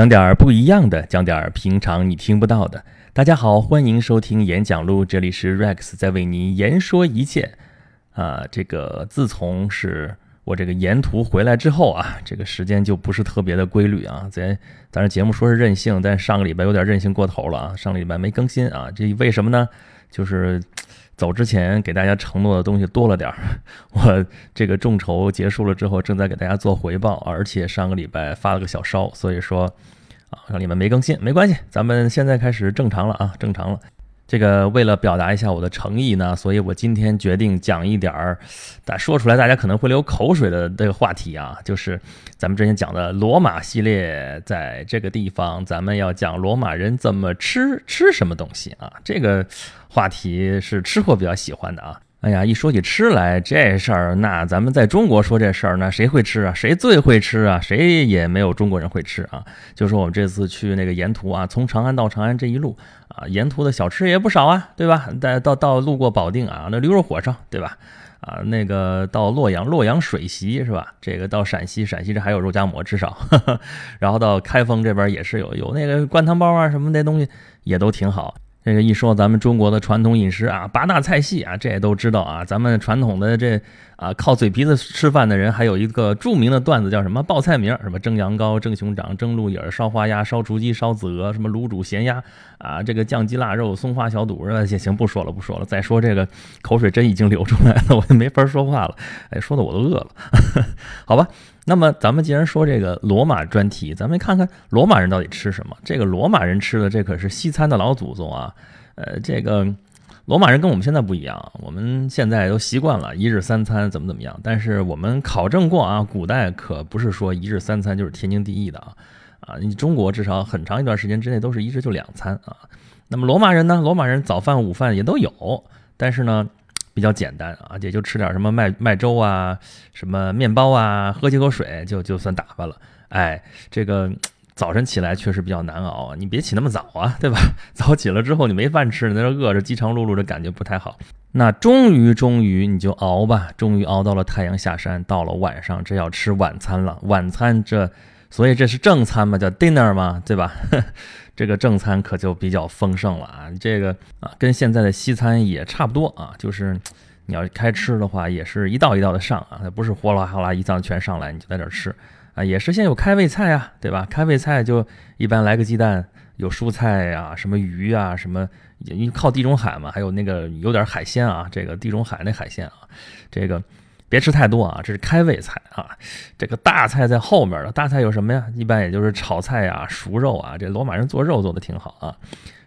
讲点儿不一样的，讲点儿平常你听不到的。大家好，欢迎收听演讲录，这里是 Rex 在为您言说一切。啊，这个自从是我这个沿途回来之后啊，这个时间就不是特别的规律啊。咱咱这节目说是任性，但上个礼拜有点任性过头了啊，上个礼拜没更新啊，这为什么呢？就是走之前给大家承诺的东西多了点儿，我这个众筹结束了之后，正在给大家做回报，而且上个礼拜发了个小烧，所以说啊，让你们没更新没关系，咱们现在开始正常了啊，正常了。这个为了表达一下我的诚意呢，所以我今天决定讲一点儿，但说出来大家可能会流口水的这个话题啊，就是咱们之前讲的罗马系列，在这个地方咱们要讲罗马人怎么吃吃什么东西啊，这个话题是吃货比较喜欢的啊。哎呀，一说起吃来这事儿，那咱们在中国说这事儿，那谁会吃啊？谁最会吃啊？谁也没有中国人会吃啊。就说我们这次去那个沿途啊，从长安到长安这一路啊，沿途的小吃也不少啊，对吧？到到到路过保定啊，那驴肉火烧，对吧？啊，那个到洛阳，洛阳水席是吧？这个到陕西，陕西这还有肉夹馍，至少。然后到开封这边也是有有那个灌汤包啊什么那东西，也都挺好。这个一说咱们中国的传统饮食啊，八大菜系啊，这也都知道啊。咱们传统的这啊，靠嘴皮子吃饭的人，还有一个著名的段子叫什么报菜名？什么蒸羊羔、蒸熊掌、蒸鹿眼、烧花鸭、烧雏鸡、烧子鹅，什么卤煮咸鸭啊，这个酱鸡腊肉、松花小肚是吧？行 行，不说了，不说了。再说这个口水真已经流出来了，我也没法说话了。哎，说的我都饿了，好吧。那么咱们既然说这个罗马专题，咱们看看罗马人到底吃什么。这个罗马人吃的这可是西餐的老祖宗啊。呃，这个罗马人跟我们现在不一样，我们现在都习惯了一日三餐怎么怎么样。但是我们考证过啊，古代可不是说一日三餐就是天经地义的啊。啊，你中国至少很长一段时间之内都是一日就两餐啊。那么罗马人呢？罗马人早饭午饭也都有，但是呢。比较简单啊，也就吃点什么麦麦粥啊，什么面包啊，喝几口水就就算打发了。哎，这个早晨起来确实比较难熬啊，你别起那么早啊，对吧？早起了之后你没饭吃，你在那饿着饥肠辘辘的感觉不太好。那终于终于你就熬吧，终于熬到了太阳下山，到了晚上这要吃晚餐了。晚餐这，所以这是正餐嘛，叫 dinner 嘛，对吧？这个正餐可就比较丰盛了啊，这个啊跟现在的西餐也差不多啊，就是你要开吃的话，也是一道一道的上啊，它不是哗啦哗啦一道全上来你就在这吃啊，也是先有开胃菜啊，对吧？开胃菜就一般来个鸡蛋，有蔬菜呀，什么鱼啊，什么因为靠地中海嘛，还有那个有点海鲜啊，这个地中海那海鲜啊，这个。别吃太多啊，这是开胃菜啊。这个大菜在后面了，大菜有什么呀？一般也就是炒菜呀、熟肉啊。这罗马人做肉做的挺好啊。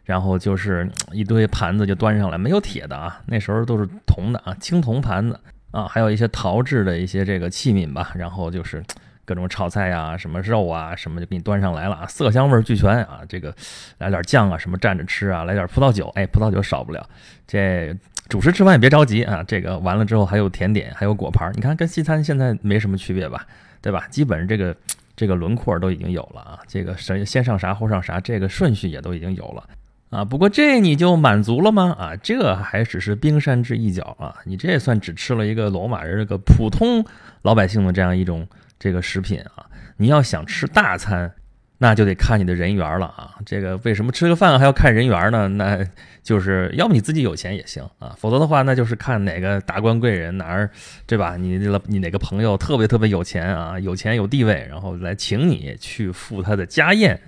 然后就是一堆盘子就端上来，没有铁的啊，那时候都是铜的啊，青铜盘子啊，还有一些陶制的一些这个器皿吧。然后就是各种炒菜呀、什么肉啊、什么就给你端上来了啊，色香味俱全啊。这个来点酱啊，什么蘸着吃啊，来点葡萄酒，哎，葡萄酒少不了。这。主食吃饭也别着急啊，这个完了之后还有甜点，还有果盘，你看跟西餐现在没什么区别吧，对吧？基本上这个这个轮廓都已经有了啊，这个先先上啥后上啥，这个顺序也都已经有了啊。不过这你就满足了吗？啊，这还只是冰山之一角啊，你这也算只吃了一个罗马人这个普通老百姓的这样一种这个食品啊。你要想吃大餐。那就得看你的人缘了啊！这个为什么吃个饭还要看人缘呢？那就是要不你自己有钱也行啊，否则的话那就是看哪个达官贵人哪儿，对吧？你你哪个朋友特别特别有钱啊，有钱有地位，然后来请你去赴他的家宴，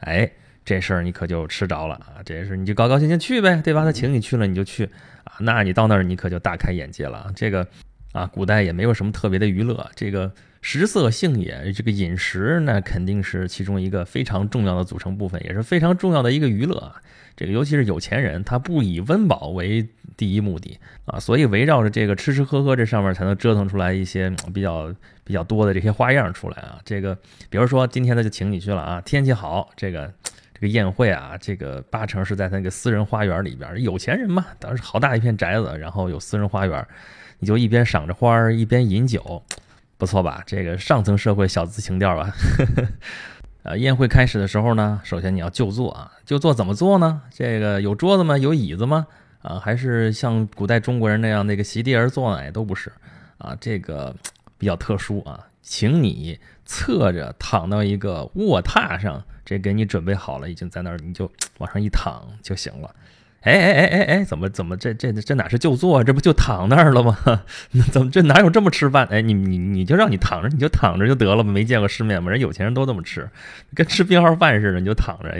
哎，这事儿你可就吃着了啊！这事你就高高兴兴去呗，对吧？他请你去了你就去啊，那你到那儿你可就大开眼界了。这个啊，古代也没有什么特别的娱乐，这个。食色性也，这个饮食那肯定是其中一个非常重要的组成部分，也是非常重要的一个娱乐。这个尤其是有钱人，他不以温饱为第一目的啊，所以围绕着这个吃吃喝喝这上面，才能折腾出来一些比较比较多的这些花样出来啊。这个比如说今天他就请你去了啊，天气好，这个这个宴会啊，这个八成是在他那个私人花园里边，有钱人嘛，当时好大一片宅子，然后有私人花园，你就一边赏着花儿，一边饮酒。不错吧？这个上层社会小资情调吧。呃，宴会开始的时候呢，首先你要就坐啊，就坐怎么坐呢？这个有桌子吗？有椅子吗？啊，还是像古代中国人那样那个席地而坐呢？哎，都不是啊，这个 比较特殊啊。请你侧着躺到一个卧榻上，这给你准备好了，已经在那儿，你就 往上一躺就行了。哎哎哎哎哎，怎么怎么这这这哪是就坐，这不就躺那儿了吗？怎么这哪有这么吃饭？哎，你你你就让你躺着，你就躺着就得了，没见过世面吗？人有钱人都这么吃，跟吃病号饭似的，你就躺着，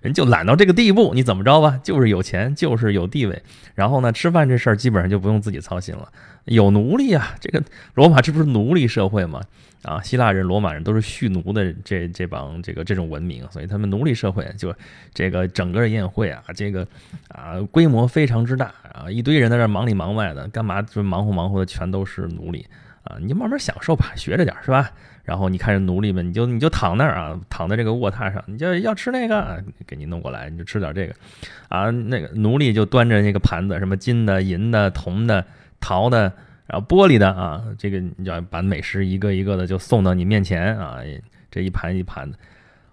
人就懒到这个地步，你怎么着吧？就是有钱，就是有地位，然后呢，吃饭这事儿基本上就不用自己操心了。有奴隶啊，这个罗马这不是奴隶社会吗？啊，希腊人、罗马人都是蓄奴的这这帮这个这种文明，所以他们奴隶社会就这个整个宴会啊，这个啊规模非常之大啊，一堆人在这忙里忙外的，干嘛就忙活忙活的全都是奴隶啊，你就慢慢享受吧，学着点是吧？然后你看着奴隶们，你就你就躺那儿啊，躺在这个卧榻上，你就要吃那个，给你弄过来，你就吃点这个啊，那个奴隶就端着那个盘子，什么金的、银的、铜的。陶的，然后玻璃的啊，这个你要把美食一个一个的就送到你面前啊，这一盘一盘的，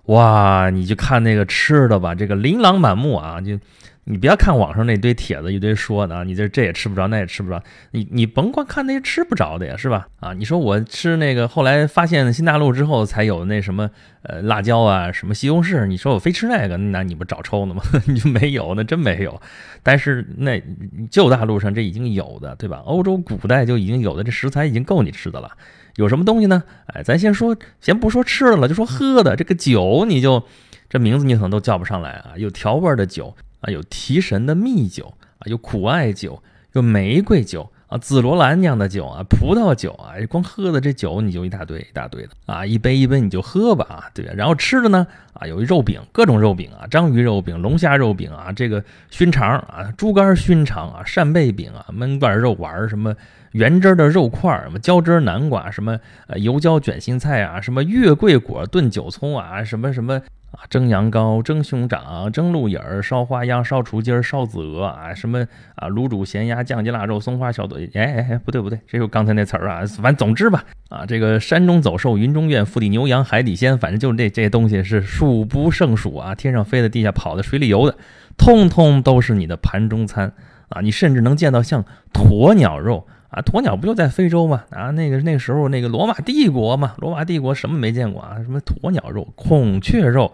哇，你就看那个吃的吧，这个琳琅满目啊，就。你不要看网上那堆帖子，一堆说的啊，你这这也吃不着，那也吃不着。你你甭光看那些吃不着的呀，是吧？啊，你说我吃那个，后来发现新大陆之后才有那什么呃辣椒啊，什么西红柿，你说我非吃那个，那你不找抽呢吗？你就没有，那真没有。但是那旧大陆上这已经有的，对吧？欧洲古代就已经有的这食材已经够你吃的了。有什么东西呢？哎，咱先说，先不说吃的了，就说喝的。这个酒，你就这名字你可能都叫不上来啊，有调味的酒。啊，有提神的蜜酒啊，有苦艾酒，有玫瑰酒啊，紫罗兰酿的酒啊，葡萄酒啊，光喝的这酒你就一大堆一大堆的啊，一杯一杯你就喝吧啊，对然后吃的呢啊，有肉饼，各种肉饼啊，章鱼肉饼、龙虾肉饼啊，这个熏肠啊，猪肝熏肠啊，扇贝饼啊，焖罐肉丸什么原汁的肉块儿什么椒汁南瓜，什么呃油椒卷心菜啊，什么月桂果炖韭葱啊，什么什么。啊，蒸羊羔、蒸熊掌、蒸鹿眼儿、烧花鸭、烧雏鸡儿、烧子鹅啊，什么啊，卤煮咸鸭、酱鸡腊肉、松花小肚，哎哎哎，不对不对，这就刚才那词儿啊。反正总之吧，啊，这个山中走兽、云中院、腹地牛羊、海底鲜，反正就是这这些东西是数不胜数啊，天上飞的、地下跑的、水里游的，通通都是你的盘中餐啊。你甚至能见到像鸵鸟肉。啊，鸵鸟不就在非洲吗？啊，那个那时候那个罗马帝国嘛，罗马帝国什么没见过啊？什么鸵鸟肉、孔雀肉，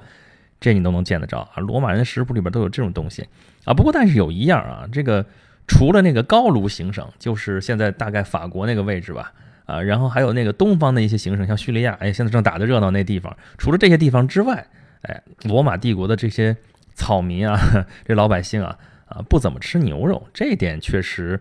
这你都能见得着啊？罗马人的食谱里边都有这种东西啊。不过但是有一样啊，这个除了那个高卢行省，就是现在大概法国那个位置吧，啊，然后还有那个东方的一些行省，像叙利亚，哎，现在正打得热闹那地方，除了这些地方之外，哎，罗马帝国的这些草民啊，这老百姓啊，啊，不怎么吃牛肉，这点确实。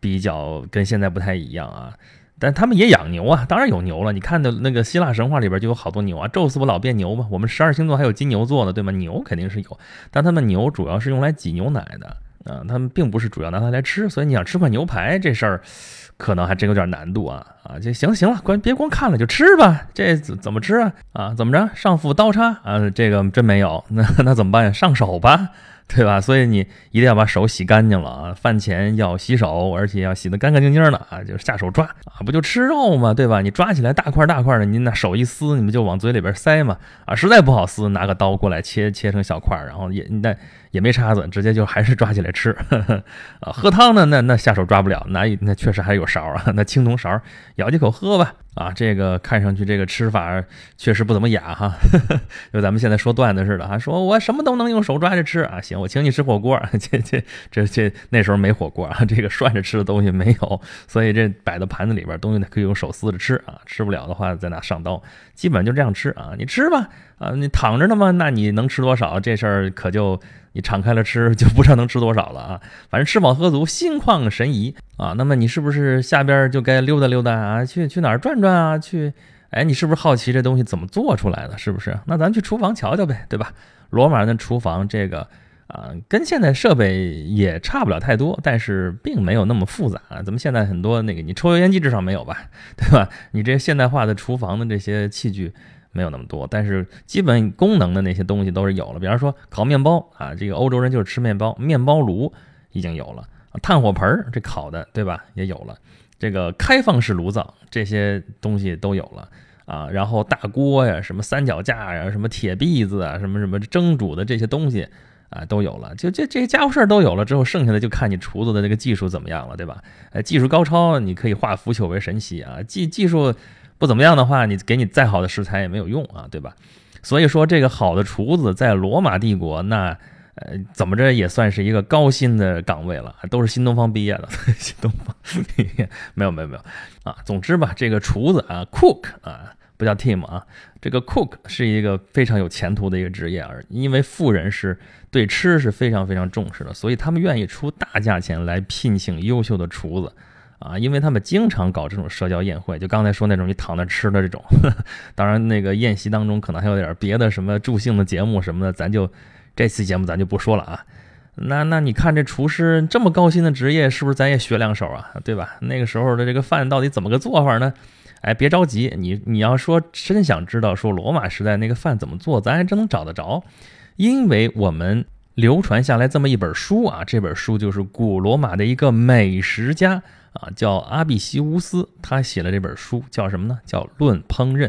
比较跟现在不太一样啊，但他们也养牛啊，当然有牛了。你看的那个希腊神话里边就有好多牛啊，宙斯不老变牛吗？我们十二星座还有金牛座呢，对吗？牛肯定是有，但他们牛主要是用来挤牛奶的啊，他们并不是主要拿它来吃。所以你想吃块牛排这事儿，可能还真有点难度啊啊！就行行了，关别光看了就吃吧，这怎么吃啊啊？怎么着？上腹刀叉啊？这个真没有，那那怎么办呀？上手吧。对吧？所以你一定要把手洗干净了啊！饭前要洗手，而且要洗得干干净净的啊！就是下手抓啊，不就吃肉嘛，对吧？你抓起来大块大块的，你那手一撕，你们就往嘴里边塞嘛啊！实在不好撕，拿个刀过来切切成小块，然后也那也没叉子，直接就还是抓起来吃呵呵 啊！喝汤呢，那那下手抓不了，那那确实还有勺啊，那青铜勺舀几口喝吧。啊，这个看上去这个吃法确实不怎么雅哈，就咱们现在说段子似的哈，说我什么都能用手抓着吃啊，行，我请你吃火锅，这这这这那时候没火锅啊，这个涮着吃的东西没有，所以这摆到盘子里边东西可以用手撕着吃啊，吃不了的话再拿上刀，基本就这样吃啊，你吃吧啊，你躺着呢嘛，那你能吃多少？这事儿可就。你敞开了吃，就不知道能吃多少了啊！反正吃饱喝足，心旷神怡啊。那么你是不是下边就该溜达溜达啊？去去哪儿转转啊？去，哎，你是不是好奇这东西怎么做出来的？是不是？那咱去厨房瞧瞧呗，对吧？罗马人的厨房这个啊，跟现在设备也差不了太多，但是并没有那么复杂。咱们现在很多那个，你抽油烟机至少没有吧？对吧？你这现代化的厨房的这些器具。没有那么多，但是基本功能的那些东西都是有了。比方说烤面包啊，这个欧洲人就是吃面包，面包炉已经有了，炭火盆儿这烤的，对吧？也有了，这个开放式炉灶这些东西都有了啊。然后大锅呀，什么三脚架呀，什么铁篦子啊，什么什么蒸煮的这些东西啊，都有了。就这这些家伙事儿都有了之后，剩下的就看你厨子的这个技术怎么样了，对吧？呃，技术高超，你可以化腐朽为神奇啊。技技术。不怎么样的话，你给你再好的食材也没有用啊，对吧？所以说，这个好的厨子在罗马帝国，那呃怎么着也算是一个高薪的岗位了，都是新东方毕业的。新东方毕业没有没有没有啊。总之吧，这个厨子啊，cook 啊，不叫 team 啊，这个 cook 是一个非常有前途的一个职业而，因为富人是对吃是非常非常重视的，所以他们愿意出大价钱来聘请优秀的厨子。啊，因为他们经常搞这种社交宴会，就刚才说那种你躺那吃的这种，当然那个宴席当中可能还有点别的什么助兴的节目什么的，咱就这期节目咱就不说了啊。那那你看这厨师这么高薪的职业，是不是咱也学两手啊？对吧？那个时候的这个饭到底怎么个做法呢？哎，别着急，你你要说真想知道说罗马时代那个饭怎么做，咱还真能找得着，因为我们流传下来这么一本书啊，这本书就是古罗马的一个美食家。啊，叫阿比西乌斯，他写了这本书，叫什么呢？叫《论烹饪》。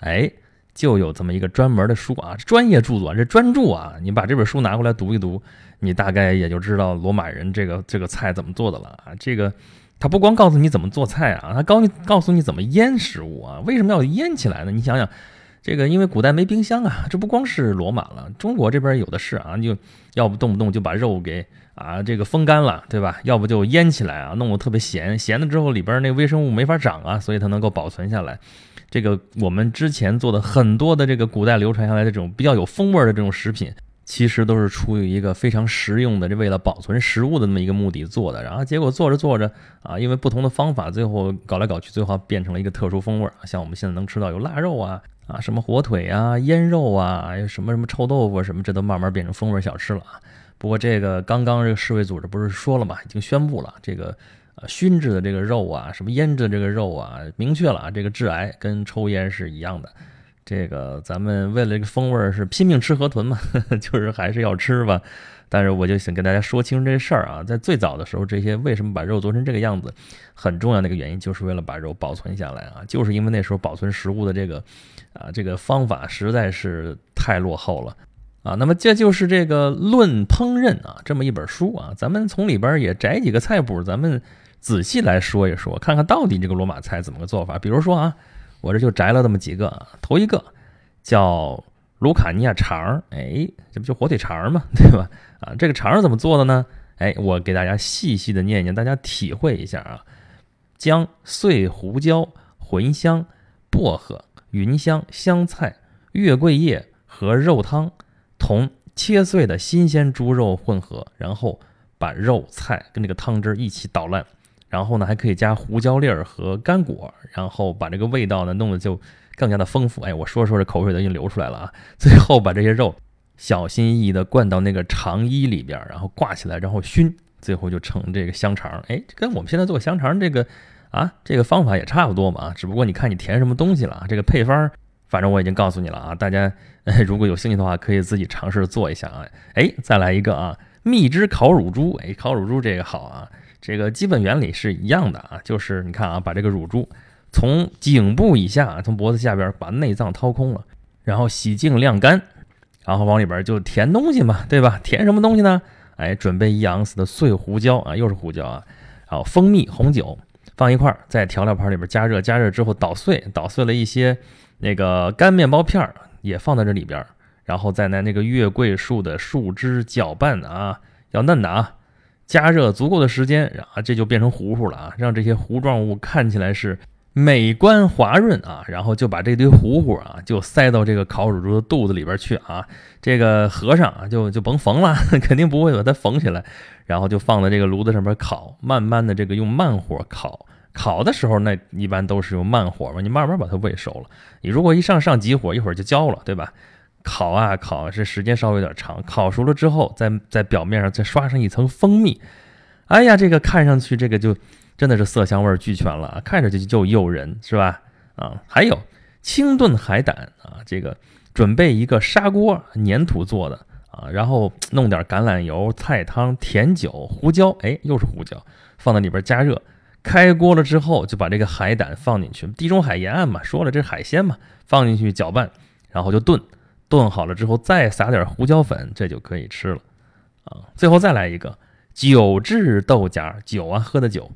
哎，就有这么一个专门的书啊，专业著作，这专著啊。你把这本书拿过来读一读，你大概也就知道罗马人这个这个菜怎么做的了啊。这个他不光告诉你怎么做菜啊，他告告诉你怎么腌食物啊。为什么要腌起来呢？你想想，这个因为古代没冰箱啊，这不光是罗马了，中国这边有的是啊，就要不动不动就把肉给。啊，这个风干了，对吧？要不就腌起来啊，弄得特别咸，咸了之后里边那微生物没法长啊，所以它能够保存下来。这个我们之前做的很多的这个古代流传下来的这种比较有风味的这种食品，其实都是出于一个非常实用的，这为了保存食物的那么一个目的做的。然后结果做着做着啊，因为不同的方法，最后搞来搞去，最后变成了一个特殊风味。像我们现在能吃到有腊肉啊啊，什么火腿啊、腌肉啊，有什么什么臭豆腐什么，这都慢慢变成风味小吃了啊。不过这个刚刚这个世卫组织不是说了嘛，已经宣布了，这个呃熏制的这个肉啊，什么腌制的这个肉啊，明确了啊，这个致癌跟抽烟是一样的。这个咱们为了这个风味是拼命吃河豚嘛，就是还是要吃吧。但是我就想跟大家说清这事儿啊，在最早的时候，这些为什么把肉做成这个样子，很重要的一个原因就是为了把肉保存下来啊，就是因为那时候保存食物的这个啊这个方法实在是太落后了。啊，那么这就是这个《论烹饪》啊，这么一本书啊，咱们从里边也摘几个菜谱，咱们仔细来说一说，看看到底这个罗马菜怎么个做法。比如说啊，我这就摘了这么几个，头一个叫卢卡尼亚肠，哎，这不就火腿肠吗？对吧？啊，这个肠怎么做的呢？哎，我给大家细细的念念，大家体会一下啊。将碎胡椒、茴香、薄荷、芸香、香菜、月桂叶和肉汤。同切碎的新鲜猪肉混合，然后把肉菜跟这个汤汁一起捣烂，然后呢还可以加胡椒粒儿和干果，然后把这个味道呢弄得就更加的丰富。哎，我说说着口水都已经流出来了啊！最后把这些肉小心翼翼地灌到那个肠衣里边，然后挂起来，然后熏，最后就成这个香肠。哎，跟我们现在做香肠这个啊这个方法也差不多嘛，只不过你看你填什么东西了，这个配方。反正我已经告诉你了啊，大家如果有兴趣的话，可以自己尝试做一下啊。哎，再来一个啊，蜜汁烤乳猪。哎，烤乳猪这个好啊，这个基本原理是一样的啊，就是你看啊，把这个乳猪从颈部以下，从脖子下边把内脏掏空了，然后洗净晾干，然后往里边就填东西嘛，对吧？填什么东西呢？哎，准备一盎司的碎胡椒啊，又是胡椒啊，然后蜂蜜、红酒放一块儿，在调料盘里边加热，加热之后捣碎，捣碎了一些。那个干面包片儿也放在这里边，然后再拿那个月桂树的树枝搅拌啊，要嫩的啊，加热足够的时间，然后这就变成糊糊了啊，让这些糊状物看起来是美观滑润啊，然后就把这堆糊糊啊就塞到这个烤乳猪的肚子里边去啊，这个和尚啊就就甭缝了，肯定不会把它缝起来，然后就放在这个炉子上面烤，慢慢的这个用慢火烤。烤的时候，那一般都是用慢火嘛，你慢慢把它煨熟了。你如果一上上急火，一会儿就焦了，对吧？烤啊烤，这时间稍微有点长。烤熟了之后，在在表面上再刷上一层蜂蜜，哎呀，这个看上去这个就真的是色香味俱全了啊，看着就就诱人，是吧？啊，还有清炖海胆啊，这个准备一个砂锅，粘土做的啊，然后弄点橄榄油、菜汤、甜酒、胡椒，哎，又是胡椒，放在里边加热。开锅了之后，就把这个海胆放进去，地中海沿岸嘛，说了这是海鲜嘛，放进去搅拌，然后就炖，炖好了之后再撒点胡椒粉，这就可以吃了啊。最后再来一个酒制豆荚，酒啊喝的酒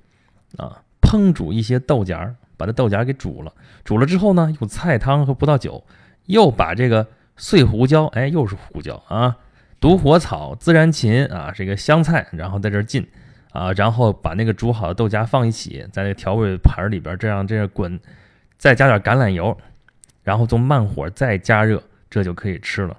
啊，烹煮一些豆荚，把这豆荚给煮了，煮了之后呢，用菜汤和葡萄酒，又把这个碎胡椒，哎，又是胡椒啊，独火草、孜然芹啊，这个香菜，然后在这儿浸啊，然后把那个煮好的豆荚放一起，在那调味盘里边这样这样滚，再加点橄榄油，然后从慢火再加热，这就可以吃了。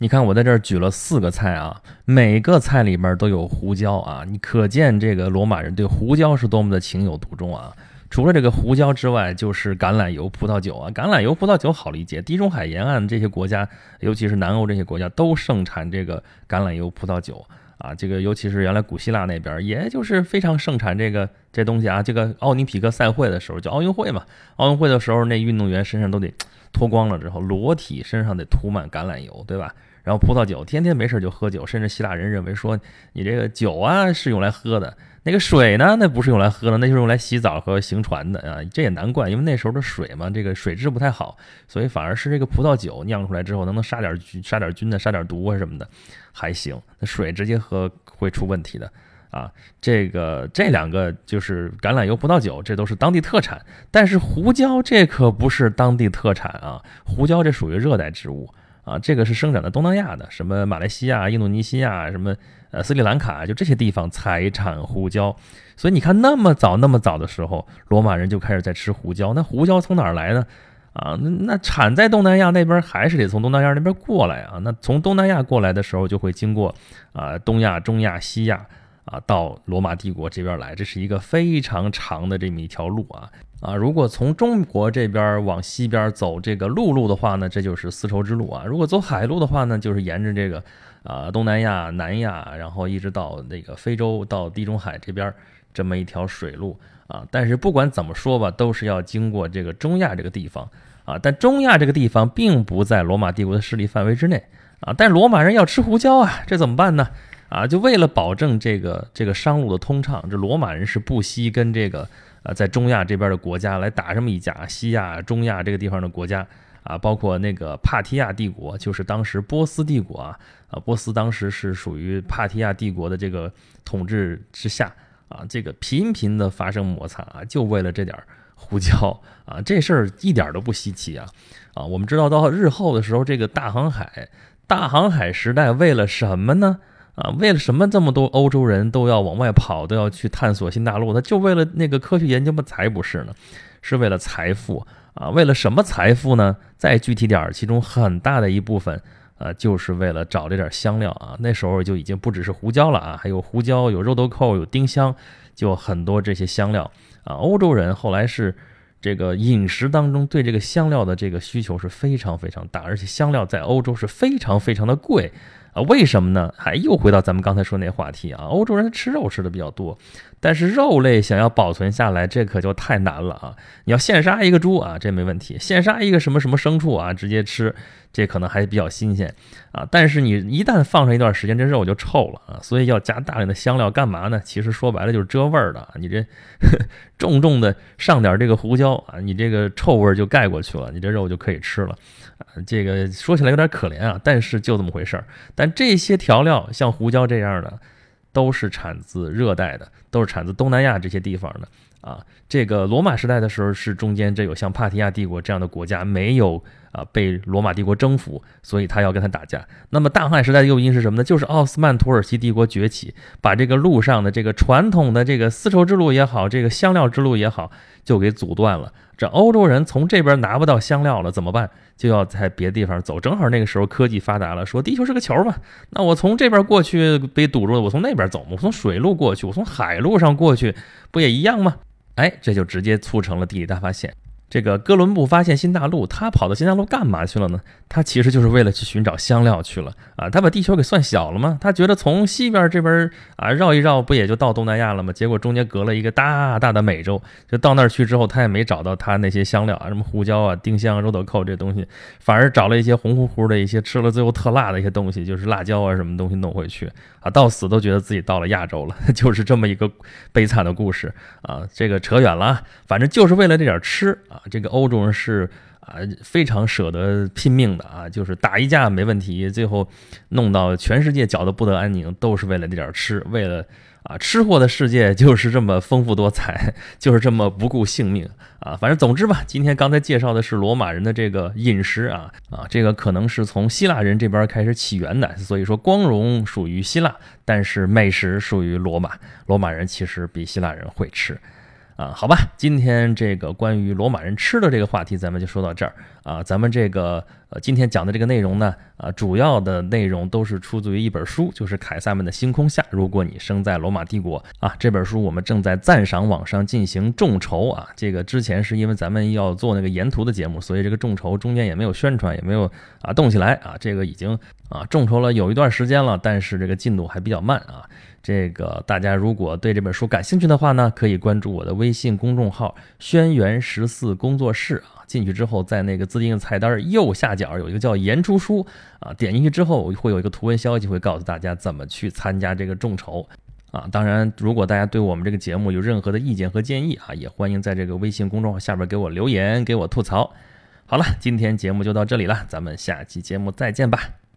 你看我在这儿举了四个菜啊，每个菜里面都有胡椒啊，你可见这个罗马人对胡椒是多么的情有独钟啊。除了这个胡椒之外，就是橄榄油、葡萄酒啊。橄榄油、葡萄酒好理解，地中海沿岸这些国家，尤其是南欧这些国家，都盛产这个橄榄油、葡萄酒啊。这个尤其是原来古希腊那边，也就是非常盛产这个这东西啊。这个奥林匹克赛会的时候，叫奥运会嘛，奥运会的时候，那运动员身上都得脱光了之后，裸体身上得涂满橄榄油，对吧？然后葡萄酒，天天没事就喝酒，甚至希腊人认为说，你这个酒啊是用来喝的。那个水呢？那不是用来喝的，那就是用来洗澡和行船的啊！这也难怪，因为那时候的水嘛，这个水质不太好，所以反而是这个葡萄酒酿出来之后，能能杀点菌、杀点菌的、杀点毒啊什么的，还行。那水直接喝会出问题的啊！这个这两个就是橄榄油、葡萄酒，这都是当地特产。但是胡椒这可不是当地特产啊！胡椒这属于热带植物啊，这个是生长在东南亚的，什么马来西亚、印度尼西亚什么。呃，斯里兰卡就这些地方才产胡椒，所以你看那么早那么早的时候，罗马人就开始在吃胡椒。那胡椒从哪儿来呢？啊，那那产在东南亚那边，还是得从东南亚那边过来啊。那从东南亚过来的时候，就会经过啊东亚、中亚、西亚啊，到罗马帝国这边来。这是一个非常长的这么一条路啊啊！如果从中国这边往西边走这个陆路的话呢，这就是丝绸之路啊。如果走海路的话呢，就是沿着这个。啊，东南亚、南亚，然后一直到那个非洲，到地中海这边这么一条水路啊。但是不管怎么说吧，都是要经过这个中亚这个地方啊。但中亚这个地方并不在罗马帝国的势力范围之内啊。但罗马人要吃胡椒啊，这怎么办呢？啊，就为了保证这个这个商路的通畅，这罗马人是不惜跟这个啊在中亚这边的国家来打这么一架，西亚、中亚这个地方的国家。啊，包括那个帕提亚帝国，就是当时波斯帝国啊，啊，波斯当时是属于帕提亚帝国的这个统治之下啊，这个频频的发生摩擦啊，就为了这点胡椒啊，这事儿一点都不稀奇啊，啊，我们知道到日后的时候，这个大航海，大航海时代为了什么呢？啊，为了什么这么多欧洲人都要往外跑，都要去探索新大陆？他就为了那个科学研究吗？才不是呢，是为了财富。啊，为了什么财富呢？再具体点儿，其中很大的一部分，啊，就是为了找这点香料啊。那时候就已经不只是胡椒了啊，还有胡椒，有肉豆蔻，有丁香，就很多这些香料啊。欧洲人后来是这个饮食当中对这个香料的这个需求是非常非常大，而且香料在欧洲是非常非常的贵。为什么呢？还又回到咱们刚才说那话题啊，欧洲人吃肉吃的比较多，但是肉类想要保存下来，这可就太难了啊！你要现杀一个猪啊，这没问题；现杀一个什么什么牲畜啊，直接吃。这可能还比较新鲜啊，但是你一旦放上一段时间，这肉就臭了啊，所以要加大量的香料干嘛呢？其实说白了就是遮味儿的。你这 重重的上点这个胡椒啊，你这个臭味儿就盖过去了，你这肉就可以吃了啊。这个说起来有点可怜啊，但是就这么回事儿。但这些调料像胡椒这样的，都是产自热带的，都是产自东南亚这些地方的。啊。这个罗马时代的时候是中间这有像帕提亚帝国这样的国家没有。啊，被罗马帝国征服，所以他要跟他打架。那么大航海时代的诱因是什么呢？就是奥斯曼土耳其帝国崛起，把这个路上的这个传统的这个丝绸之路也好，这个香料之路也好，就给阻断了。这欧洲人从这边拿不到香料了，怎么办？就要在别的地方走。正好那个时候科技发达了，说地球是个球嘛，那我从这边过去被堵住了，我从那边走嘛，我从水路过去，我从海路上过去，不也一样吗？哎，这就直接促成了地理大发现。这个哥伦布发现新大陆，他跑到新大陆干嘛去了呢？他其实就是为了去寻找香料去了啊！他把地球给算小了吗？他觉得从西边这边啊绕一绕，不也就到东南亚了吗？结果中间隔了一个大大的美洲，就到那儿去之后，他也没找到他那些香料啊，什么胡椒啊、丁香、肉豆蔻这东西，反而找了一些红乎乎的一些吃了最后特辣的一些东西，就是辣椒啊什么东西弄回去啊，到死都觉得自己到了亚洲了，就是这么一个悲惨的故事啊！这个扯远了，反正就是为了这点吃啊。啊，这个欧洲人是啊非常舍得拼命的啊，就是打一架没问题，最后弄到全世界搅得不得安宁，都是为了那点吃，为了啊，吃货的世界 就是这么丰富多彩，就是这么不顾性命啊！反正总之吧，今天刚才介绍的是罗马人的这个饮食啊啊，这个可能是从希腊人这边开始起源的，所以说光荣属于希腊，但是美食属于罗马。罗马人其实比希腊人会吃。啊，好吧，今天这个关于罗马人吃的这个话题，咱们就说到这儿啊。咱们这个呃，今天讲的这个内容呢，啊，主要的内容都是出自于一本书，就是凯撒们的星空下。如果你生在罗马帝国啊，这本书我们正在赞赏网上进行众筹啊。这个之前是因为咱们要做那个沿途的节目，所以这个众筹中间也没有宣传，也没有啊动起来啊。这个已经啊众筹了有一段时间了，但是这个进度还比较慢啊。这个大家如果对这本书感兴趣的话呢，可以关注我的微信公众号“轩辕十四工作室”啊。进去之后，在那个自定义菜单右下角有一个叫“言出书”啊，点进去之后会有一个图文消息，会告诉大家怎么去参加这个众筹啊。当然，如果大家对我们这个节目有任何的意见和建议啊，也欢迎在这个微信公众号下边给我留言，给我吐槽。好了，今天节目就到这里了，咱们下期节目再见吧。